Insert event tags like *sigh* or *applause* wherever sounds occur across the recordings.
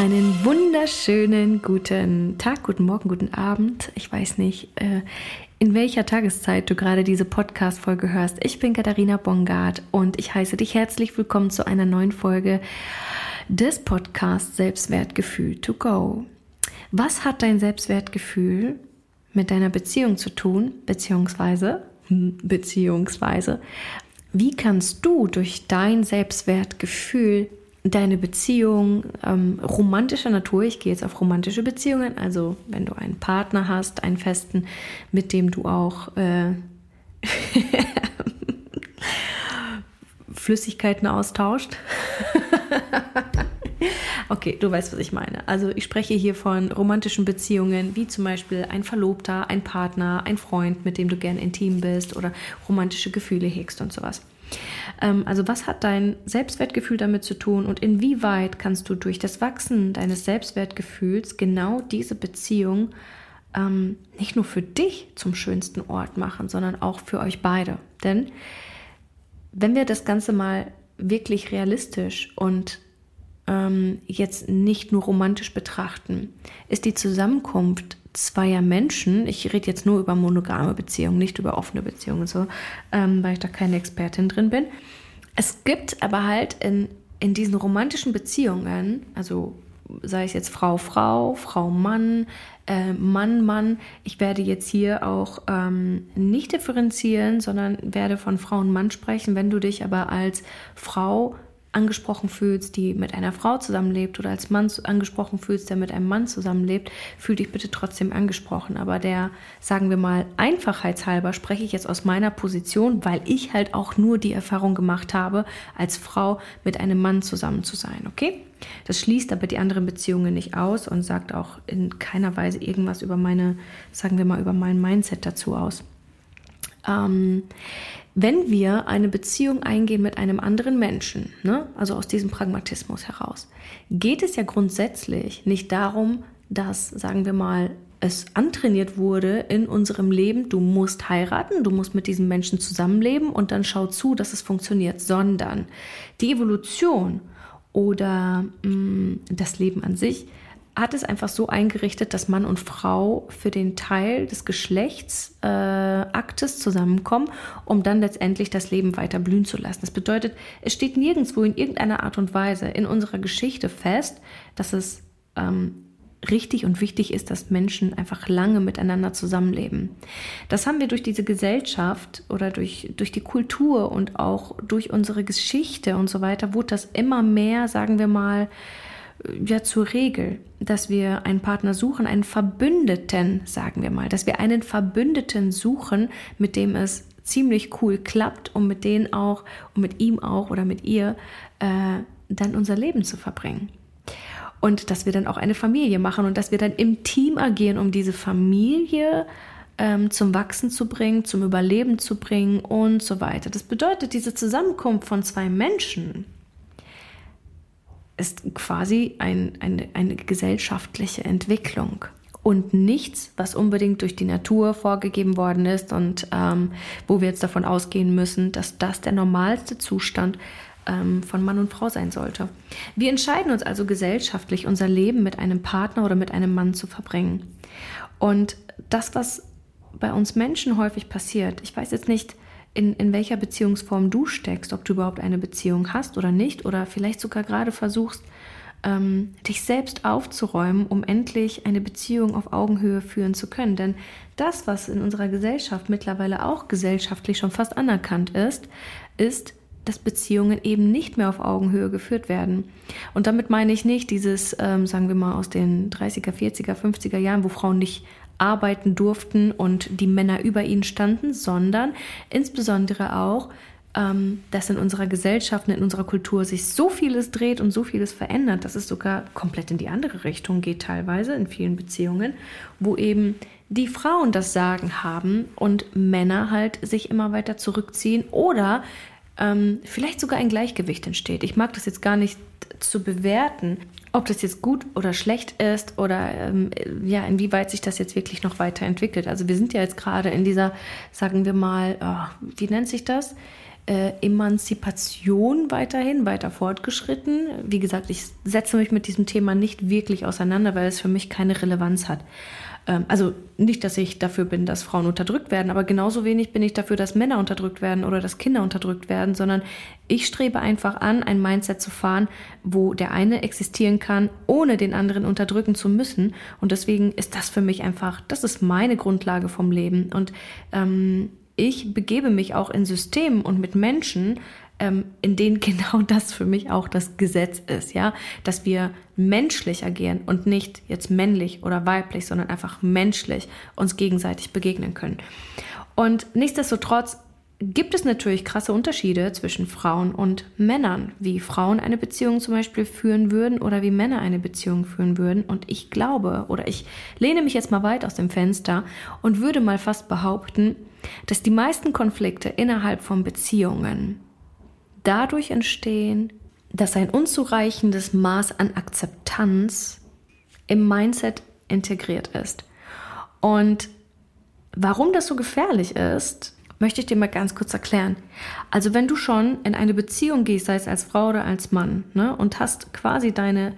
Einen wunderschönen guten Tag, guten Morgen, guten Abend. Ich weiß nicht, äh, in welcher Tageszeit du gerade diese Podcast-Folge hörst. Ich bin Katharina Bongard und ich heiße dich herzlich willkommen zu einer neuen Folge des Podcasts Selbstwertgefühl to go. Was hat dein Selbstwertgefühl mit deiner Beziehung zu tun, beziehungsweise, hm, beziehungsweise, wie kannst du durch dein Selbstwertgefühl deine Beziehung ähm, romantischer Natur, ich gehe jetzt auf romantische Beziehungen, also wenn du einen Partner hast, einen festen, mit dem du auch äh, *laughs* Flüssigkeiten austauscht. *laughs* okay, du weißt, was ich meine. Also ich spreche hier von romantischen Beziehungen, wie zum Beispiel ein Verlobter, ein Partner, ein Freund, mit dem du gern intim bist oder romantische Gefühle hegst und sowas. Ähm, also was hat dein Selbstwertgefühl damit zu tun und inwieweit kannst du durch das Wachsen deines Selbstwertgefühls genau diese Beziehung ähm, nicht nur für dich zum schönsten Ort machen, sondern auch für euch beide. Denn wenn wir das Ganze mal wirklich realistisch und ähm, jetzt nicht nur romantisch betrachten, ist die Zusammenkunft zweier Menschen, ich rede jetzt nur über monogame Beziehungen, nicht über offene Beziehungen so, ähm, weil ich da keine Expertin drin bin. Es gibt aber halt in, in diesen romantischen Beziehungen, also sei es jetzt Frau, Frau, Frau, Mann, äh, Mann, Mann, ich werde jetzt hier auch ähm, nicht differenzieren, sondern werde von Frau und Mann sprechen. Wenn du dich aber als Frau angesprochen fühlst, die mit einer Frau zusammenlebt oder als Mann angesprochen fühlst, der mit einem Mann zusammenlebt, fühl dich bitte trotzdem angesprochen. Aber der, sagen wir mal, einfachheitshalber spreche ich jetzt aus meiner Position, weil ich halt auch nur die Erfahrung gemacht habe, als Frau mit einem Mann zusammen zu sein, okay? Das schließt aber die anderen Beziehungen nicht aus und sagt auch in keiner Weise irgendwas über meine, sagen wir mal, über mein Mindset dazu aus. Ähm, wenn wir eine Beziehung eingehen mit einem anderen Menschen, ne, also aus diesem Pragmatismus heraus, geht es ja grundsätzlich nicht darum, dass, sagen wir mal, es antrainiert wurde in unserem Leben, du musst heiraten, du musst mit diesem Menschen zusammenleben und dann schau zu, dass es funktioniert, sondern die Evolution oder mh, mm, das Leben an sich hat es einfach so eingerichtet, dass Mann und Frau für den Teil des Geschlechtsaktes äh, zusammenkommen, um dann letztendlich das Leben weiter blühen zu lassen. Das bedeutet, es steht nirgendwo in irgendeiner Art und Weise in unserer Geschichte fest, dass es ähm, richtig und wichtig ist, dass Menschen einfach lange miteinander zusammenleben. Das haben wir durch diese Gesellschaft oder durch, durch die Kultur und auch durch unsere Geschichte und so weiter, wurde das immer mehr, sagen wir mal, ja zur Regel, dass wir einen Partner suchen, einen Verbündeten, sagen wir mal, dass wir einen Verbündeten suchen, mit dem es ziemlich cool klappt, um mit denen auch, um mit ihm auch oder mit ihr äh, dann unser Leben zu verbringen. Und dass wir dann auch eine Familie machen und dass wir dann im Team agieren, um diese Familie ähm, zum Wachsen zu bringen, zum Überleben zu bringen und so weiter. Das bedeutet, diese Zusammenkunft von zwei Menschen, ist quasi ein, eine, eine gesellschaftliche Entwicklung und nichts, was unbedingt durch die Natur vorgegeben worden ist und ähm, wo wir jetzt davon ausgehen müssen, dass das der normalste Zustand ähm, von Mann und Frau sein sollte. Wir entscheiden uns also gesellschaftlich, unser Leben mit einem Partner oder mit einem Mann zu verbringen. Und das, was bei uns Menschen häufig passiert, ich weiß jetzt nicht, in, in welcher Beziehungsform du steckst, ob du überhaupt eine Beziehung hast oder nicht, oder vielleicht sogar gerade versuchst, ähm, dich selbst aufzuräumen, um endlich eine Beziehung auf Augenhöhe führen zu können. Denn das, was in unserer Gesellschaft mittlerweile auch gesellschaftlich schon fast anerkannt ist, ist, dass Beziehungen eben nicht mehr auf Augenhöhe geführt werden. Und damit meine ich nicht dieses, ähm, sagen wir mal, aus den 30er, 40er, 50er Jahren, wo Frauen nicht arbeiten durften und die Männer über ihnen standen, sondern insbesondere auch, ähm, dass in unserer Gesellschaft und in unserer Kultur sich so vieles dreht und so vieles verändert, dass es sogar komplett in die andere Richtung geht, teilweise in vielen Beziehungen, wo eben die Frauen das Sagen haben und Männer halt sich immer weiter zurückziehen oder ähm, vielleicht sogar ein Gleichgewicht entsteht. Ich mag das jetzt gar nicht zu bewerten, ob das jetzt gut oder schlecht ist oder ähm, ja, inwieweit sich das jetzt wirklich noch weiterentwickelt. Also wir sind ja jetzt gerade in dieser, sagen wir mal, oh, wie nennt sich das? äh, Emanzipation weiterhin weiter fortgeschritten. Wie gesagt, ich setze mich mit diesem Thema nicht wirklich auseinander, weil es für mich keine Relevanz hat. Ähm, also nicht, dass ich dafür bin, dass Frauen unterdrückt werden, aber genauso wenig bin ich dafür, dass Männer unterdrückt werden oder dass Kinder unterdrückt werden, sondern ich strebe einfach an, ein Mindset zu fahren, wo der eine existieren kann, ohne den anderen unterdrücken zu müssen. Und deswegen ist das für mich einfach, das ist meine Grundlage vom Leben. Und ähm, ich begebe mich auch in Systemen und mit Menschen, ähm, in denen *laughs* genau das für mich auch das Gesetz ist, ja, dass wir menschlich agieren und nicht jetzt männlich oder weiblich, sondern einfach menschlich uns gegenseitig begegnen können. Und nichtsdestotrotz gibt es natürlich krasse Unterschiede zwischen Frauen und Männern, wie Frauen eine Beziehung zum Beispiel führen würden oder wie Männer eine Beziehung führen würden. Und ich glaube oder ich lehne mich jetzt mal weit aus dem Fenster und würde mal fast behaupten, dass die meisten Konflikte innerhalb von Beziehungen dadurch entstehen, dass ein unzureichendes Maß an Akzeptanz im Mindset integriert ist. Und warum das so gefährlich ist, möchte ich dir mal ganz kurz erklären. Also wenn du schon in eine Beziehung gehst, sei es als Frau oder als Mann, ne, und hast quasi deine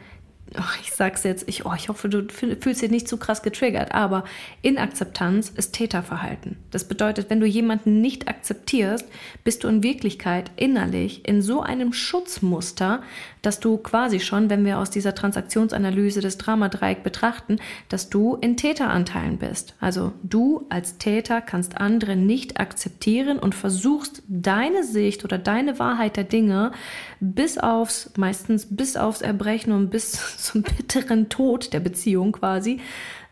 ich sag's jetzt, ich, oh, ich hoffe, du fühlst dich nicht zu krass getriggert, aber Inakzeptanz ist Täterverhalten. Das bedeutet, wenn du jemanden nicht akzeptierst, bist du in Wirklichkeit innerlich in so einem Schutzmuster, dass du quasi schon, wenn wir aus dieser Transaktionsanalyse des Dramadreieck betrachten, dass du in Täteranteilen bist. Also du als Täter kannst andere nicht akzeptieren und versuchst deine Sicht oder deine Wahrheit der Dinge bis aufs, meistens bis aufs Erbrechen und bis *laughs* zum bitteren Tod der Beziehung quasi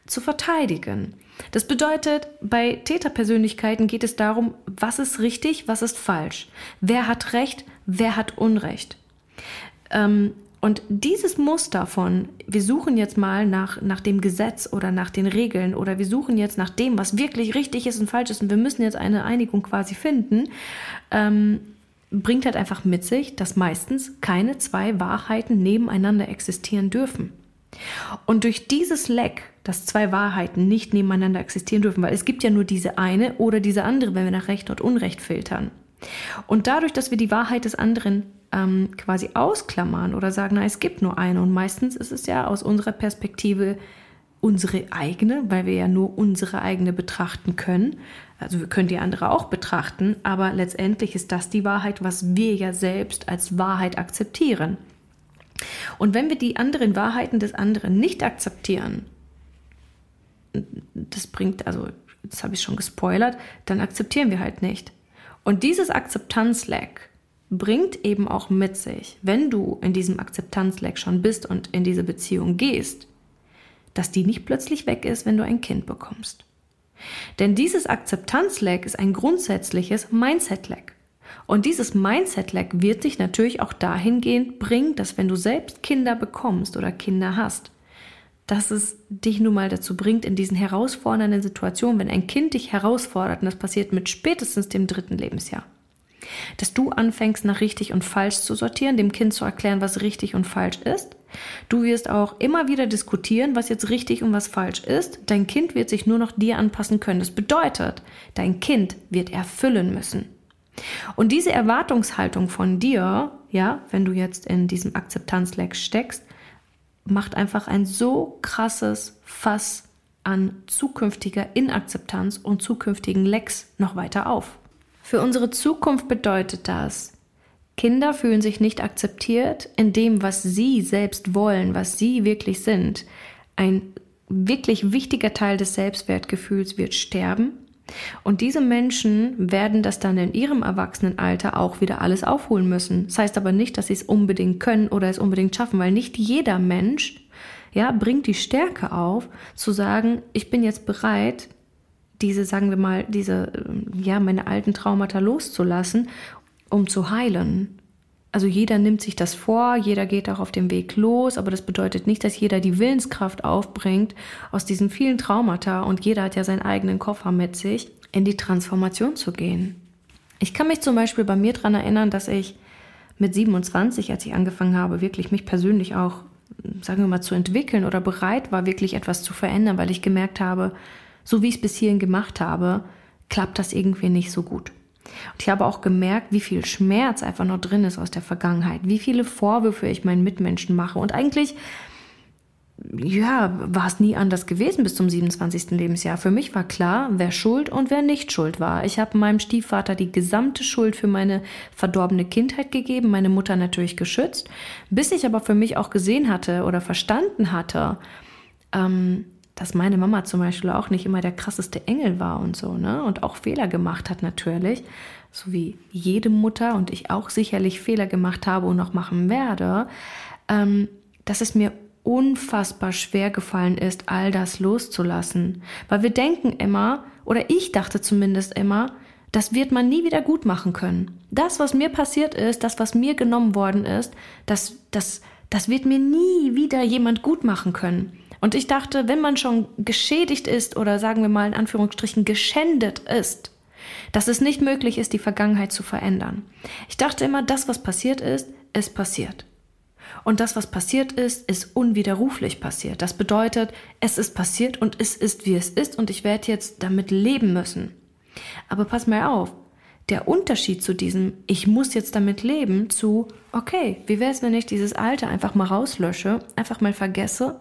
zu verteidigen. Das bedeutet, bei Täterpersönlichkeiten geht es darum, was ist richtig, was ist falsch, wer hat Recht, wer hat Unrecht. Ähm, und dieses Muster von, wir suchen jetzt mal nach, nach dem Gesetz oder nach den Regeln oder wir suchen jetzt nach dem, was wirklich richtig ist und falsch ist und wir müssen jetzt eine Einigung quasi finden, ähm, bringt halt einfach mit sich, dass meistens keine zwei Wahrheiten nebeneinander existieren dürfen. Und durch dieses Leck, dass zwei Wahrheiten nicht nebeneinander existieren dürfen, weil es gibt ja nur diese eine oder diese andere, wenn wir nach Recht und Unrecht filtern. Und dadurch, dass wir die Wahrheit des anderen ähm, quasi ausklammern oder sagen, na, es gibt nur eine und meistens ist es ja aus unserer Perspektive unsere eigene, weil wir ja nur unsere eigene betrachten können. Also wir können die andere auch betrachten, aber letztendlich ist das die Wahrheit, was wir ja selbst als Wahrheit akzeptieren. Und wenn wir die anderen Wahrheiten des anderen nicht akzeptieren, das bringt, also jetzt habe ich schon gespoilert, dann akzeptieren wir halt nicht. Und dieses Akzeptanzleck bringt eben auch mit sich, wenn du in diesem Akzeptanzleck schon bist und in diese Beziehung gehst, dass die nicht plötzlich weg ist, wenn du ein Kind bekommst. Denn dieses Akzeptanzleck ist ein grundsätzliches Mindset-Leck. Und dieses Mindset-Leck wird dich natürlich auch dahingehend bringen, dass wenn du selbst Kinder bekommst oder Kinder hast, dass es dich nun mal dazu bringt, in diesen herausfordernden Situationen, wenn ein Kind dich herausfordert, und das passiert mit spätestens dem dritten Lebensjahr, dass du anfängst, nach richtig und falsch zu sortieren, dem Kind zu erklären, was richtig und falsch ist. Du wirst auch immer wieder diskutieren, was jetzt richtig und was falsch ist. Dein Kind wird sich nur noch dir anpassen können. Das bedeutet, dein Kind wird erfüllen müssen. Und diese Erwartungshaltung von dir, ja, wenn du jetzt in diesem Akzeptanzleck steckst, macht einfach ein so krasses Fass an zukünftiger Inakzeptanz und zukünftigen Lecks noch weiter auf. Für unsere Zukunft bedeutet das, Kinder fühlen sich nicht akzeptiert in dem, was sie selbst wollen, was sie wirklich sind. Ein wirklich wichtiger Teil des Selbstwertgefühls wird sterben. Und diese Menschen werden das dann in ihrem Erwachsenenalter auch wieder alles aufholen müssen. Das heißt aber nicht, dass sie es unbedingt können oder es unbedingt schaffen, weil nicht jeder Mensch ja, bringt die Stärke auf, zu sagen, ich bin jetzt bereit, diese, sagen wir mal, diese, ähm, ja, meine alten Traumata loszulassen, um zu heilen. Also jeder nimmt sich das vor, jeder geht auch auf dem Weg los, aber das bedeutet nicht, dass jeder die Willenskraft aufbringt aus diesen vielen Traumata und jeder hat ja seinen eigenen Koffer mit sich, in die Transformation zu gehen. Ich kann mich zum Beispiel bei mir daran erinnern, dass ich mit 27, als ich angefangen habe, wirklich mich persönlich auch, sagen wir mal, zu entwickeln oder bereit war, wirklich etwas zu verändern, weil ich gemerkt habe, so wie ich es bis hierhin gemacht habe, klappt das irgendwie nicht so gut. Und ich habe auch gemerkt, wie viel Schmerz einfach noch drin ist aus der Vergangenheit, wie viele Vorwürfe ich meinen Mitmenschen mache. Und eigentlich, ja, war es nie anders gewesen bis zum 27. Lebensjahr. Für mich war klar, wer schuld und wer nicht schuld war. Ich habe meinem Stiefvater die gesamte Schuld für meine verdorbene Kindheit gegeben, meine Mutter natürlich geschützt, bis ich aber für mich auch gesehen hatte oder verstanden hatte, ähm, dass meine Mama zum Beispiel auch nicht immer der krasseste Engel war und so, ne? Und auch Fehler gemacht hat natürlich, so wie jede Mutter und ich auch sicherlich Fehler gemacht habe und noch machen werde, ähm, dass es mir unfassbar schwer gefallen ist, all das loszulassen. Weil wir denken immer, oder ich dachte zumindest immer, das wird man nie wieder gut machen können. Das, was mir passiert ist, das, was mir genommen worden ist, das, das, das wird mir nie wieder jemand gut machen können. Und ich dachte, wenn man schon geschädigt ist oder sagen wir mal in Anführungsstrichen geschändet ist, dass es nicht möglich ist, die Vergangenheit zu verändern. Ich dachte immer, das, was passiert ist, ist passiert. Und das, was passiert ist, ist unwiderruflich passiert. Das bedeutet, es ist passiert und es ist, wie es ist und ich werde jetzt damit leben müssen. Aber pass mal auf, der Unterschied zu diesem, ich muss jetzt damit leben, zu, okay, wie wäre es, wenn ich dieses Alte einfach mal rauslösche, einfach mal vergesse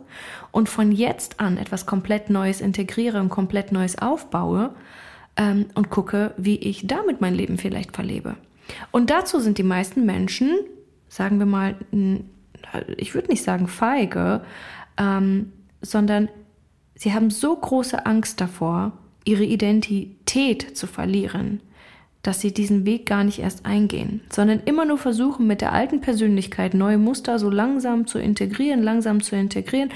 und von jetzt an etwas komplett Neues integriere und komplett Neues aufbaue ähm, und gucke, wie ich damit mein Leben vielleicht verlebe. Und dazu sind die meisten Menschen, sagen wir mal, ich würde nicht sagen feige, ähm, sondern sie haben so große Angst davor, ihre Identität zu verlieren, dass sie diesen Weg gar nicht erst eingehen, sondern immer nur versuchen, mit der alten Persönlichkeit neue Muster so langsam zu integrieren, langsam zu integrieren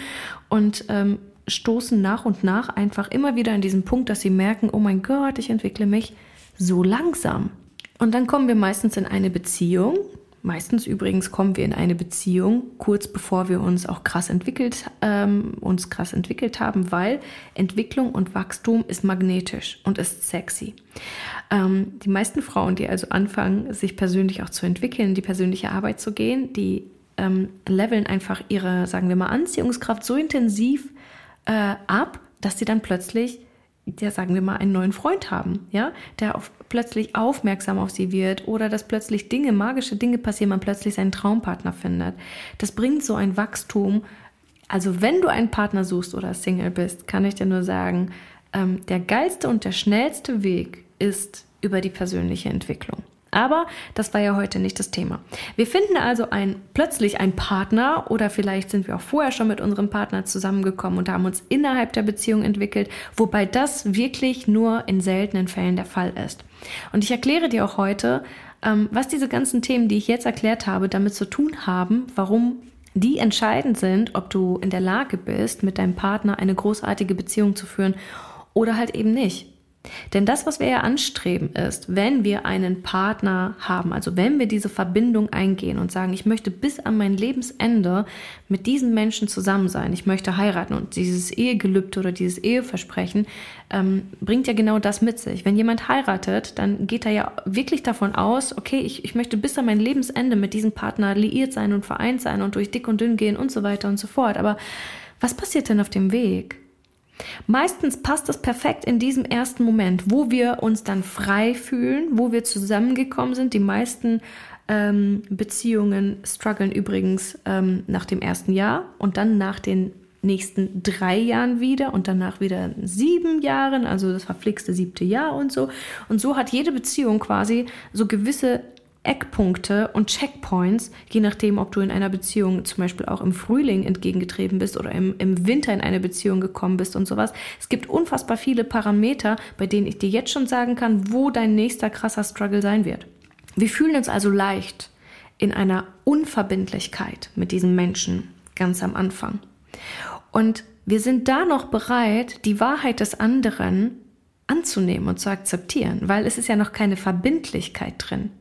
und ähm, stoßen nach und nach einfach immer wieder an diesen Punkt, dass sie merken, oh mein Gott, ich entwickle mich so langsam. Und dann kommen wir meistens in eine Beziehung, Meistens übrigens kommen wir in eine Beziehung kurz bevor wir uns auch krass entwickelt, ähm, uns krass entwickelt haben, weil Entwicklung und Wachstum ist magnetisch und ist sexy. Ähm, die meisten Frauen, die also anfangen, sich persönlich auch zu entwickeln, die persönliche Arbeit zu gehen, die ähm, leveln einfach ihre, sagen wir mal, Anziehungskraft so intensiv äh, ab, dass sie dann plötzlich der sagen wir mal einen neuen Freund haben, ja, der auf, plötzlich aufmerksam auf sie wird oder dass plötzlich Dinge, magische Dinge passieren, man plötzlich seinen Traumpartner findet. Das bringt so ein Wachstum. Also wenn du einen Partner suchst oder Single bist, kann ich dir nur sagen, ähm, der geilste und der schnellste Weg ist über die persönliche Entwicklung. Aber das war ja heute nicht das Thema. Wir finden also ein, plötzlich einen Partner oder vielleicht sind wir auch vorher schon mit unserem Partner zusammengekommen und haben uns innerhalb der Beziehung entwickelt, wobei das wirklich nur in seltenen Fällen der Fall ist. Und ich erkläre dir auch heute, ähm, was diese ganzen Themen, die ich jetzt erklärt habe, damit zu tun haben, warum die entscheidend sind, ob du in der Lage bist, mit deinem Partner eine großartige Beziehung zu führen oder halt eben nicht. Denn das, was wir ja anstreben, ist, wenn wir einen Partner haben, also wenn wir diese Verbindung eingehen und sagen, ich möchte bis an mein Lebensende mit diesem Menschen zusammen sein, ich möchte heiraten und dieses Ehegelübde oder dieses Eheversprechen ähm, bringt ja genau das mit sich. Wenn jemand heiratet, dann geht er ja wirklich davon aus, okay, ich, ich möchte bis an mein Lebensende mit diesem Partner liiert sein und vereint sein und durch dick und dünn gehen und so weiter und so fort. Aber was passiert denn auf dem Weg? Meistens passt das perfekt in diesem ersten Moment, wo wir uns dann frei fühlen, wo wir zusammengekommen sind. Die meisten ähm, Beziehungen strugglen übrigens ähm, nach dem ersten Jahr und dann nach den nächsten drei Jahren wieder und danach wieder sieben Jahren, also das verflixte siebte Jahr und so. Und so hat jede Beziehung quasi so gewisse Eckpunkte und Checkpoints, je nachdem, ob du in einer Beziehung zum Beispiel auch im Frühling entgegengetreten bist oder im, im Winter in eine Beziehung gekommen bist und sowas. Es gibt unfassbar viele Parameter, bei denen ich dir jetzt schon sagen kann, wo dein nächster krasser Struggle sein wird. Wir fühlen uns also leicht in einer Unverbindlichkeit mit diesem Menschen ganz am Anfang. Und wir sind da noch bereit, die Wahrheit des anderen anzunehmen und zu akzeptieren, weil es ist ja noch keine Verbindlichkeit drin.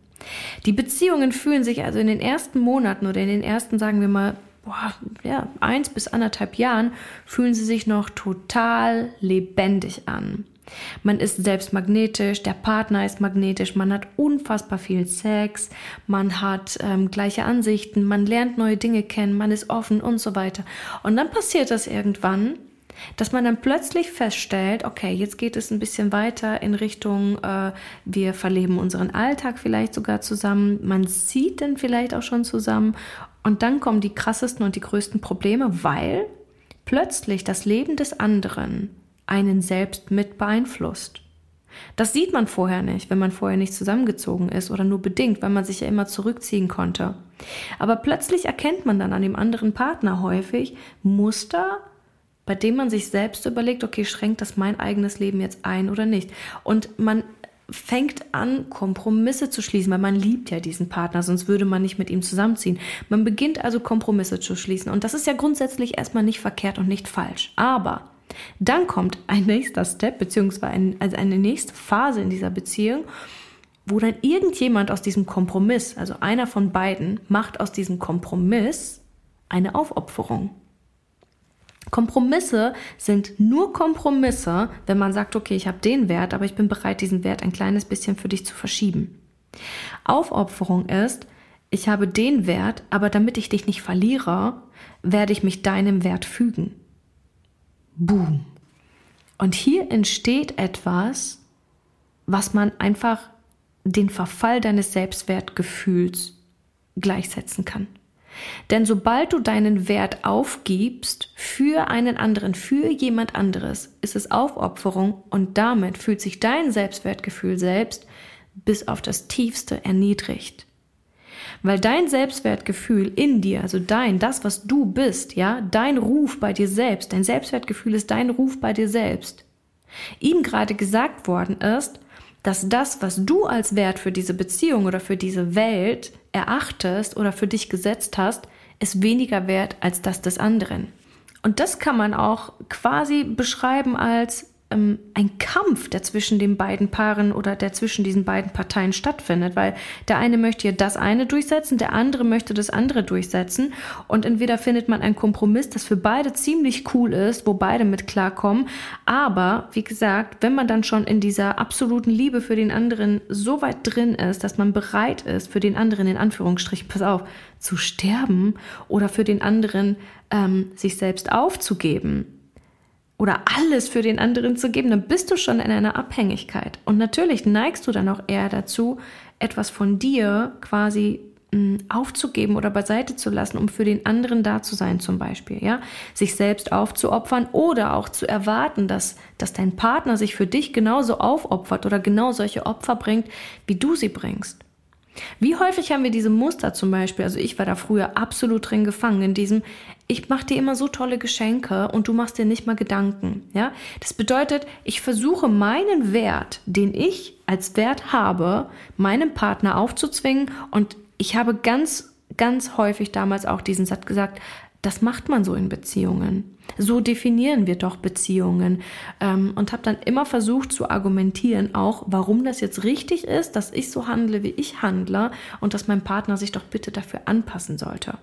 Die Beziehungen fühlen sich also in den ersten Monaten oder in den ersten, sagen wir mal, boah, ja, eins bis anderthalb Jahren, fühlen sie sich noch total lebendig an. Man ist selbst magnetisch, der Partner ist magnetisch, man hat unfassbar viel Sex, man hat ähm, gleiche Ansichten, man lernt neue Dinge kennen, man ist offen und so weiter. Und dann passiert das irgendwann, dass man dann plötzlich feststellt, okay, jetzt geht es ein bisschen weiter in Richtung, äh, wir verleben unseren Alltag vielleicht sogar zusammen, man sieht dann vielleicht auch schon zusammen und dann kommen die krassesten und die größten Probleme, weil plötzlich das Leben des anderen einen selbst mit beeinflusst. Das sieht man vorher nicht, wenn man vorher nicht zusammengezogen ist oder nur bedingt, weil man sich ja immer zurückziehen konnte. Aber plötzlich erkennt man dann an dem anderen Partner häufig Muster, bei dem man sich selbst überlegt, okay, schränkt das mein eigenes Leben jetzt ein oder nicht? Und man fängt an, Kompromisse zu schließen, weil man liebt ja diesen Partner, sonst würde man nicht mit ihm zusammenziehen. Man beginnt also Kompromisse zu schließen. Und das ist ja grundsätzlich erstmal nicht verkehrt und nicht falsch. Aber dann kommt ein nächster Step, beziehungsweise ein, also eine nächste Phase in dieser Beziehung, wo dann irgendjemand aus diesem Kompromiss, also einer von beiden, macht aus diesem Kompromiss eine Aufopferung. Kompromisse sind nur Kompromisse, wenn man sagt, okay, ich habe den Wert, aber ich bin bereit, diesen Wert ein kleines bisschen für dich zu verschieben. Aufopferung ist, ich habe den Wert, aber damit ich dich nicht verliere, werde ich mich deinem Wert fügen. Boom. Und hier entsteht etwas, was man einfach den Verfall deines Selbstwertgefühls gleichsetzen kann. Denn sobald du deinen Wert aufgibst für einen anderen, für jemand anderes, ist es Aufopferung und damit fühlt sich dein Selbstwertgefühl selbst bis auf das tiefste erniedrigt. Weil dein Selbstwertgefühl in dir, also dein, das, was du bist, ja, dein Ruf bei dir selbst, dein Selbstwertgefühl ist dein Ruf bei dir selbst. Ihm gerade gesagt worden ist, dass das, was du als Wert für diese Beziehung oder für diese Welt erachtest oder für dich gesetzt hast, ist weniger wert als das des anderen. Und das kann man auch quasi beschreiben als ähm, ein Kampf, der zwischen den beiden Paaren oder der zwischen diesen beiden Parteien stattfindet, weil der eine möchte ja das eine durchsetzen, der andere möchte das andere durchsetzen. Und entweder findet man einen Kompromiss, das für beide ziemlich cool ist, wo beide mit klarkommen, aber wie gesagt, wenn man dann schon in dieser absoluten Liebe für den anderen so weit drin ist, dass man bereit ist, für den anderen in Anführungsstrichen, pass auf, zu sterben oder für den anderen ähm, sich selbst aufzugeben, oder alles für den anderen zu geben, dann bist du schon in einer Abhängigkeit. Und natürlich neigst du dann auch eher dazu, etwas von dir quasi hm, aufzugeben oder beiseite zu lassen, um für den anderen da zu sein, zum Beispiel, ja, sich selbst aufzuopfern oder auch zu erwarten, dass, dass dein Partner sich für dich genauso aufopfert oder genau solche Opfer bringt, wie du sie bringst. Wie häufig haben wir diese Muster zum Beispiel, also ich war da früher absolut drin gefangen, in diesem, ich mache dir immer so tolle Geschenke und du machst dir nicht mal Gedanken. Ja? Das bedeutet, ich versuche meinen Wert, den ich als Wert habe, meinem Partner aufzuzwingen und ich habe ganz, ganz häufig damals auch diesen Satz gesagt, das macht man so in Beziehungen. So definieren wir doch Beziehungen. Ähm, und habe dann immer versucht zu argumentieren, auch warum das jetzt richtig ist, dass ich so handle, wie ich handle und dass mein Partner sich doch bitte dafür anpassen sollte.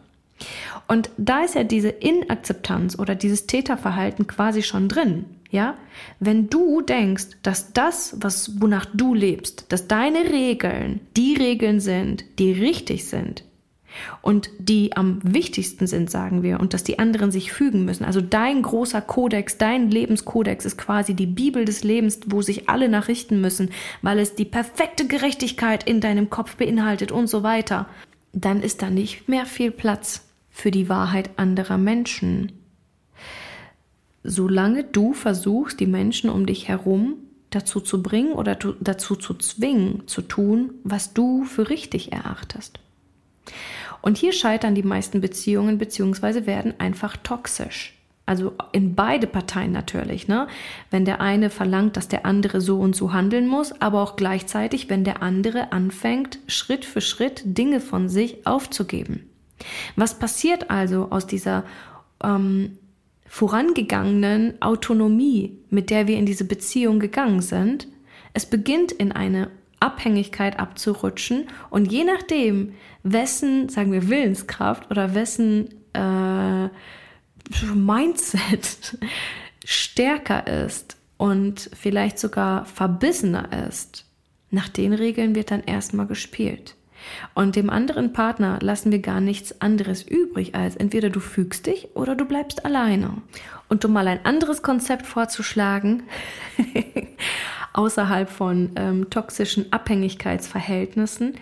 Und da ist ja diese Inakzeptanz oder dieses Täterverhalten quasi schon drin. Ja, wenn du denkst, dass das, was, wonach du lebst, dass deine Regeln die Regeln sind, die richtig sind, und die am wichtigsten sind, sagen wir, und dass die anderen sich fügen müssen. Also dein großer Kodex, dein Lebenskodex ist quasi die Bibel des Lebens, wo sich alle nachrichten müssen, weil es die perfekte Gerechtigkeit in deinem Kopf beinhaltet und so weiter. Dann ist da nicht mehr viel Platz für die Wahrheit anderer Menschen. Solange du versuchst, die Menschen um dich herum dazu zu bringen oder dazu zu zwingen, zu tun, was du für richtig erachtest. Und hier scheitern die meisten Beziehungen beziehungsweise werden einfach toxisch. Also in beide Parteien natürlich, ne? Wenn der eine verlangt, dass der andere so und so handeln muss, aber auch gleichzeitig, wenn der andere anfängt, Schritt für Schritt Dinge von sich aufzugeben. Was passiert also aus dieser ähm, vorangegangenen Autonomie, mit der wir in diese Beziehung gegangen sind? Es beginnt in eine Abhängigkeit abzurutschen und je nachdem, wessen, sagen wir, Willenskraft oder wessen äh, Mindset *laughs* stärker ist und vielleicht sogar verbissener ist, nach den Regeln wird dann erstmal gespielt. Und dem anderen Partner lassen wir gar nichts anderes übrig, als entweder du fügst dich oder du bleibst alleine. Und um mal ein anderes Konzept vorzuschlagen, *laughs* außerhalb von ähm, toxischen Abhängigkeitsverhältnissen,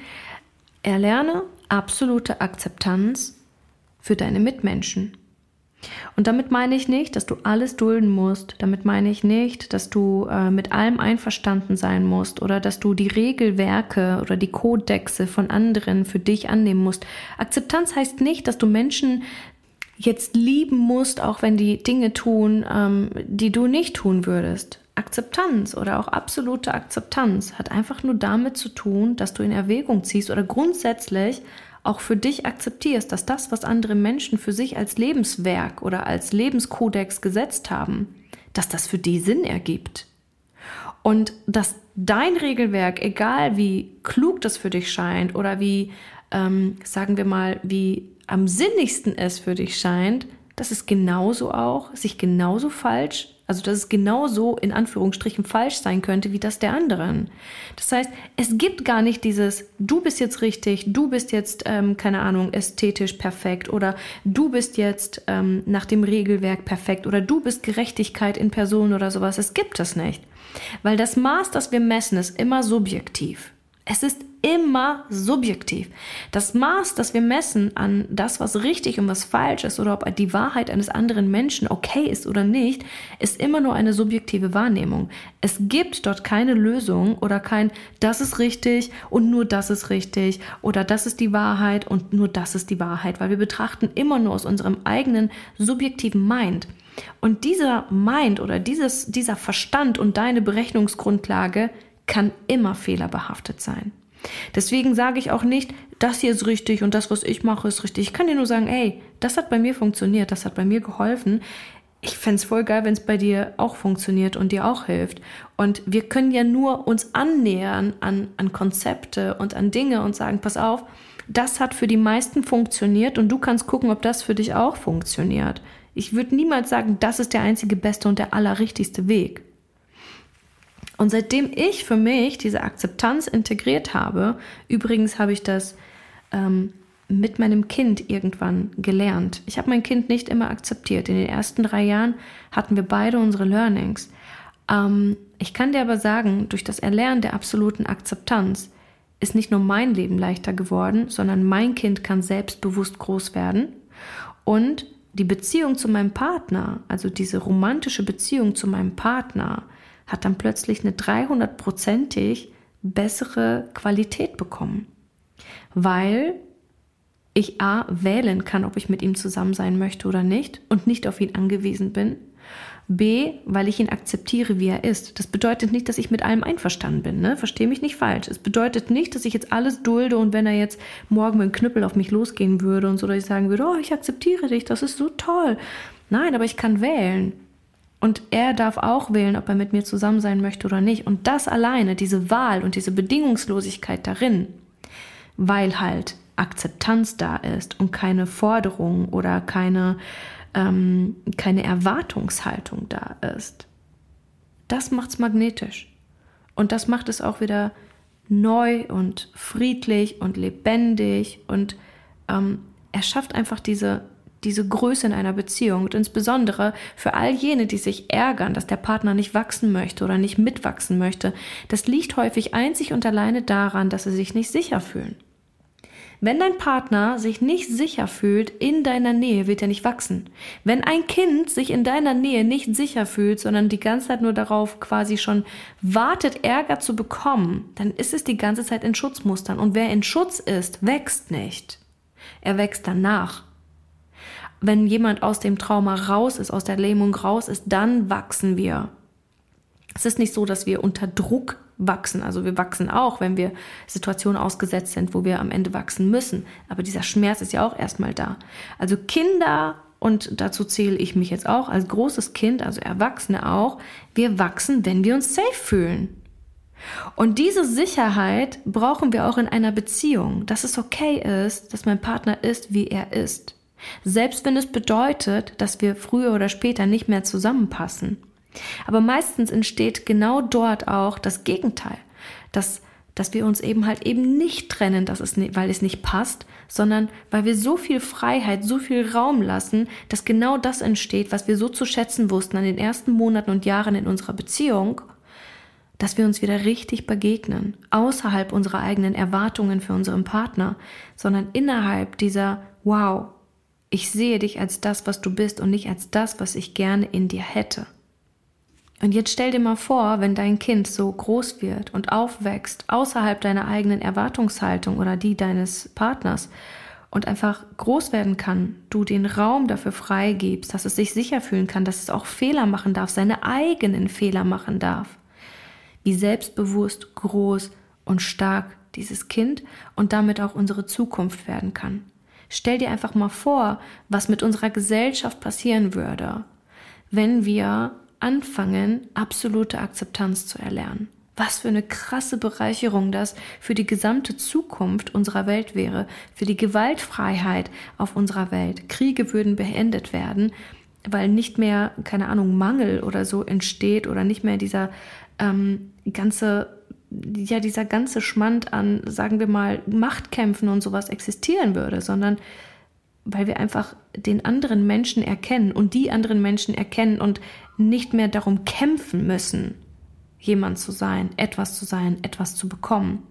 erlerne absolute Akzeptanz für deine Mitmenschen. Und damit meine ich nicht, dass du alles dulden musst. Damit meine ich nicht, dass du äh, mit allem einverstanden sein musst oder dass du die Regelwerke oder die Kodexe von anderen für dich annehmen musst. Akzeptanz heißt nicht, dass du Menschen jetzt lieben musst, auch wenn die Dinge tun, ähm, die du nicht tun würdest. Akzeptanz oder auch absolute Akzeptanz hat einfach nur damit zu tun, dass du in Erwägung ziehst oder grundsätzlich auch für dich akzeptierst, dass das, was andere Menschen für sich als Lebenswerk oder als Lebenskodex gesetzt haben, dass das für die Sinn ergibt. Und dass dein Regelwerk, egal wie klug das für dich scheint oder wie, ähm, sagen wir mal, wie am sinnigsten es für dich scheint, dass es genauso auch, sich genauso falsch also, dass es genauso in Anführungsstrichen falsch sein könnte wie das der anderen. Das heißt, es gibt gar nicht dieses, du bist jetzt richtig, du bist jetzt, ähm, keine Ahnung, ästhetisch perfekt oder du bist jetzt ähm, nach dem Regelwerk perfekt oder du bist Gerechtigkeit in Person oder sowas. Es gibt es nicht. Weil das Maß, das wir messen, ist immer subjektiv. Es ist immer subjektiv. Das Maß, das wir messen an das, was richtig und was falsch ist oder ob die Wahrheit eines anderen Menschen okay ist oder nicht, ist immer nur eine subjektive Wahrnehmung. Es gibt dort keine Lösung oder kein das ist richtig und nur das ist richtig oder das ist die Wahrheit und nur das ist die Wahrheit, weil wir betrachten immer nur aus unserem eigenen subjektiven Mind. Und dieser Mind oder dieses, dieser Verstand und deine Berechnungsgrundlage kann immer fehlerbehaftet sein. Deswegen sage ich auch nicht, das hier ist richtig und das, was ich mache, ist richtig. Ich kann dir nur sagen, ey, das hat bei mir funktioniert, das hat bei mir geholfen. Ich fände es voll geil, wenn es bei dir auch funktioniert und dir auch hilft. Und wir können ja nur uns annähern an, an Konzepte und an Dinge und sagen, pass auf, das hat für die meisten funktioniert und du kannst gucken, ob das für dich auch funktioniert. Ich würde niemals sagen, das ist der einzige beste und der allerrichtigste Weg. Und seitdem ich für mich diese Akzeptanz integriert habe, übrigens habe ich das ähm, mit meinem Kind irgendwann gelernt. Ich habe mein Kind nicht immer akzeptiert. In den ersten drei Jahren hatten wir beide unsere Learnings. Ähm, ich kann dir aber sagen, durch das Erlernen der absoluten Akzeptanz ist nicht nur mein Leben leichter geworden, sondern mein Kind kann selbstbewusst groß werden und die Beziehung zu meinem Partner, also diese romantische Beziehung zu meinem Partner, hat dann plötzlich eine 300-prozentig bessere Qualität bekommen. Weil ich A wählen kann, ob ich mit ihm zusammen sein möchte oder nicht und nicht auf ihn angewiesen bin. B, weil ich ihn akzeptiere, wie er ist. Das bedeutet nicht, dass ich mit allem einverstanden bin. Ne? Verstehe mich nicht falsch. Es bedeutet nicht, dass ich jetzt alles dulde und wenn er jetzt morgen mit einem Knüppel auf mich losgehen würde und so, dass ich sagen würde, oh, ich akzeptiere dich, das ist so toll. Nein, aber ich kann wählen. Und er darf auch wählen, ob er mit mir zusammen sein möchte oder nicht. Und das alleine, diese Wahl und diese Bedingungslosigkeit darin, weil halt Akzeptanz da ist und keine Forderung oder keine, ähm, keine Erwartungshaltung da ist, das macht's magnetisch. Und das macht es auch wieder neu und friedlich und lebendig und ähm, er schafft einfach diese diese Größe in einer Beziehung und insbesondere für all jene, die sich ärgern, dass der Partner nicht wachsen möchte oder nicht mitwachsen möchte, das liegt häufig einzig und alleine daran, dass sie sich nicht sicher fühlen. Wenn dein Partner sich nicht sicher fühlt in deiner Nähe, wird er nicht wachsen. Wenn ein Kind sich in deiner Nähe nicht sicher fühlt, sondern die ganze Zeit nur darauf quasi schon wartet, Ärger zu bekommen, dann ist es die ganze Zeit in Schutzmustern. Und wer in Schutz ist, wächst nicht. Er wächst danach wenn jemand aus dem Trauma raus ist, aus der Lähmung raus ist, dann wachsen wir. Es ist nicht so, dass wir unter Druck wachsen. Also wir wachsen auch, wenn wir Situationen ausgesetzt sind, wo wir am Ende wachsen müssen. Aber dieser Schmerz ist ja auch erstmal da. Also Kinder, und dazu zähle ich mich jetzt auch als großes Kind, also Erwachsene auch, wir wachsen, wenn wir uns safe fühlen. Und diese Sicherheit brauchen wir auch in einer Beziehung, dass es okay ist, dass mein Partner ist, wie er ist. Selbst wenn es bedeutet, dass wir früher oder später nicht mehr zusammenpassen. Aber meistens entsteht genau dort auch das Gegenteil, dass dass wir uns eben halt eben nicht trennen, dass es, weil es nicht passt, sondern weil wir so viel Freiheit, so viel Raum lassen, dass genau das entsteht, was wir so zu schätzen wussten an den ersten Monaten und Jahren in unserer Beziehung, dass wir uns wieder richtig begegnen, außerhalb unserer eigenen Erwartungen für unseren Partner, sondern innerhalb dieser Wow, ich sehe dich als das, was du bist und nicht als das, was ich gerne in dir hätte. Und jetzt stell dir mal vor, wenn dein Kind so groß wird und aufwächst, außerhalb deiner eigenen Erwartungshaltung oder die deines Partners und einfach groß werden kann, du den Raum dafür freigibst, dass es sich sicher fühlen kann, dass es auch Fehler machen darf, seine eigenen Fehler machen darf. Wie selbstbewusst, groß und stark dieses Kind und damit auch unsere Zukunft werden kann. Stell dir einfach mal vor, was mit unserer Gesellschaft passieren würde, wenn wir anfangen, absolute Akzeptanz zu erlernen. Was für eine krasse Bereicherung das für die gesamte Zukunft unserer Welt wäre, für die Gewaltfreiheit auf unserer Welt. Kriege würden beendet werden, weil nicht mehr, keine Ahnung, Mangel oder so entsteht oder nicht mehr dieser ähm, ganze, ja, dieser ganze Schmand an, sagen wir mal, Machtkämpfen und sowas existieren würde, sondern weil wir einfach den anderen Menschen erkennen und die anderen Menschen erkennen und nicht mehr darum kämpfen müssen, jemand zu sein, etwas zu sein, etwas zu bekommen,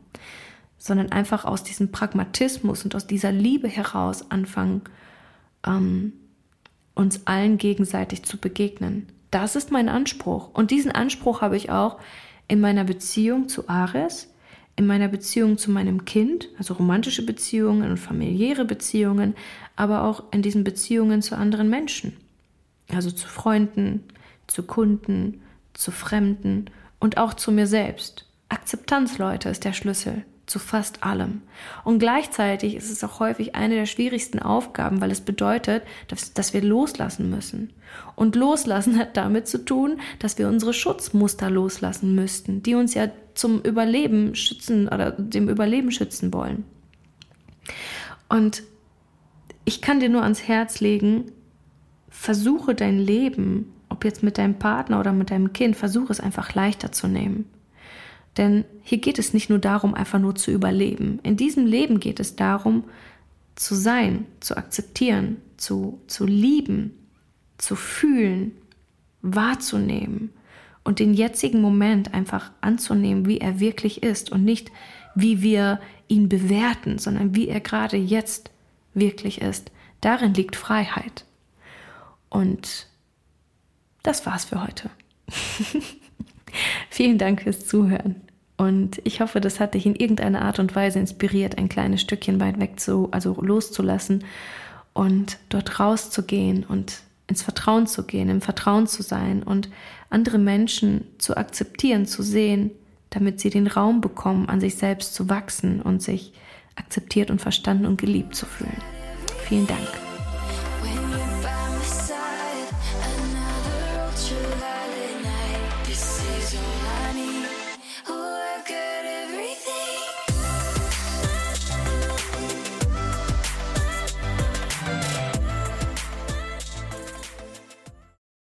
sondern einfach aus diesem Pragmatismus und aus dieser Liebe heraus anfangen, ähm, uns allen gegenseitig zu begegnen. Das ist mein Anspruch. Und diesen Anspruch habe ich auch in meiner Beziehung zu Ares, in meiner Beziehung zu meinem Kind, also romantische Beziehungen und familiäre Beziehungen, aber auch in diesen Beziehungen zu anderen Menschen, also zu Freunden, zu Kunden, zu Fremden und auch zu mir selbst. Akzeptanz, Leute, ist der Schlüssel zu fast allem. Und gleichzeitig ist es auch häufig eine der schwierigsten Aufgaben, weil es bedeutet, dass, dass, wir loslassen müssen. Und loslassen hat damit zu tun, dass wir unsere Schutzmuster loslassen müssten, die uns ja zum Überleben schützen oder dem Überleben schützen wollen. Und ich kann dir nur ans Herz legen, versuche dein Leben ob jetzt mit deinem Partner oder mit deinem Kind, versuche es einfach leichter zu nehmen. Denn hier geht es nicht nur darum, einfach nur zu überleben. In diesem Leben geht es darum, zu sein, zu akzeptieren, zu, zu lieben, zu fühlen, wahrzunehmen und den jetzigen Moment einfach anzunehmen, wie er wirklich ist und nicht, wie wir ihn bewerten, sondern wie er gerade jetzt wirklich ist. Darin liegt Freiheit. Und das war's für heute. *laughs* Vielen Dank fürs Zuhören. Und ich hoffe, das hat dich in irgendeiner Art und Weise inspiriert, ein kleines Stückchen weit weg zu, also loszulassen und dort rauszugehen und ins Vertrauen zu gehen, im Vertrauen zu sein und andere Menschen zu akzeptieren, zu sehen, damit sie den Raum bekommen, an sich selbst zu wachsen und sich akzeptiert und verstanden und geliebt zu fühlen. Vielen Dank.